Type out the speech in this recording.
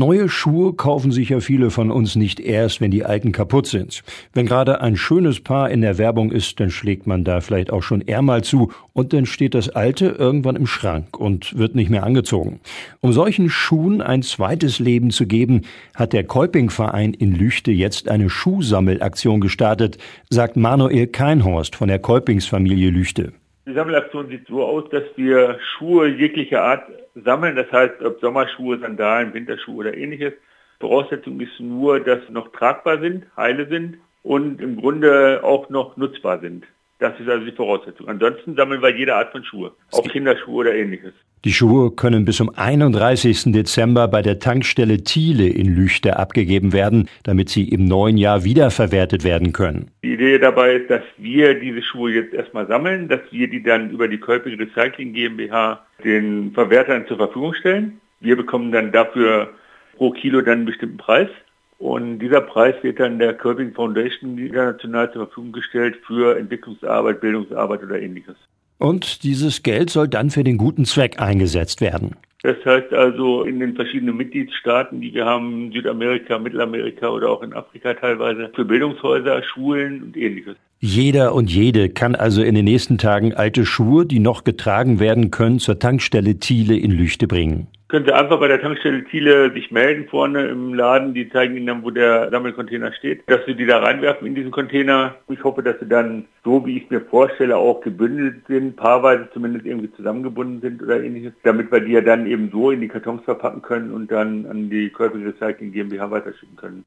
Neue Schuhe kaufen sich ja viele von uns nicht erst, wenn die alten kaputt sind. Wenn gerade ein schönes Paar in der Werbung ist, dann schlägt man da vielleicht auch schon eher mal zu und dann steht das alte irgendwann im Schrank und wird nicht mehr angezogen. Um solchen Schuhen ein zweites Leben zu geben, hat der Kolping-Verein in Lüchte jetzt eine Schuhsammelaktion gestartet, sagt Manuel Keinhorst von der Kolpingsfamilie Lüchte. Die Sammelaktion sieht so aus, dass wir Schuhe jeglicher Art sammeln. Das heißt, ob Sommerschuhe, Sandalen, Winterschuhe oder ähnliches. Voraussetzung ist nur, dass sie noch tragbar sind, heile sind und im Grunde auch noch nutzbar sind. Das ist also die Voraussetzung. Ansonsten sammeln wir jede Art von Schuhe, auch Kinderschuhe oder ähnliches. Die Schuhe können bis zum 31. Dezember bei der Tankstelle Thiele in Lüchte abgegeben werden, damit sie im neuen Jahr wiederverwertet werden können. Die Idee dabei ist, dass wir diese Schuhe jetzt erstmal sammeln, dass wir die dann über die Kölping Recycling GmbH den Verwertern zur Verfügung stellen. Wir bekommen dann dafür pro Kilo dann einen bestimmten Preis und dieser Preis wird dann der Curbing Foundation international zur Verfügung gestellt für Entwicklungsarbeit, Bildungsarbeit oder ähnliches. Und dieses Geld soll dann für den guten Zweck eingesetzt werden. Das heißt also in den verschiedenen Mitgliedstaaten, die wir haben, Südamerika, Mittelamerika oder auch in Afrika teilweise, für Bildungshäuser, Schulen und ähnliches. Jeder und jede kann also in den nächsten Tagen alte Schuhe, die noch getragen werden können, zur Tankstelle Thiele in Lüchte bringen können Sie einfach bei der Tankstelle Thiele sich melden vorne im Laden. Die zeigen Ihnen dann, wo der Sammelcontainer steht, dass Sie die da reinwerfen in diesen Container. Ich hoffe, dass Sie dann, so wie ich mir vorstelle, auch gebündelt sind, paarweise zumindest irgendwie zusammengebunden sind oder ähnliches, damit wir die ja dann eben so in die Kartons verpacken können und dann an die Körper Recycling GmbH weiterschicken können.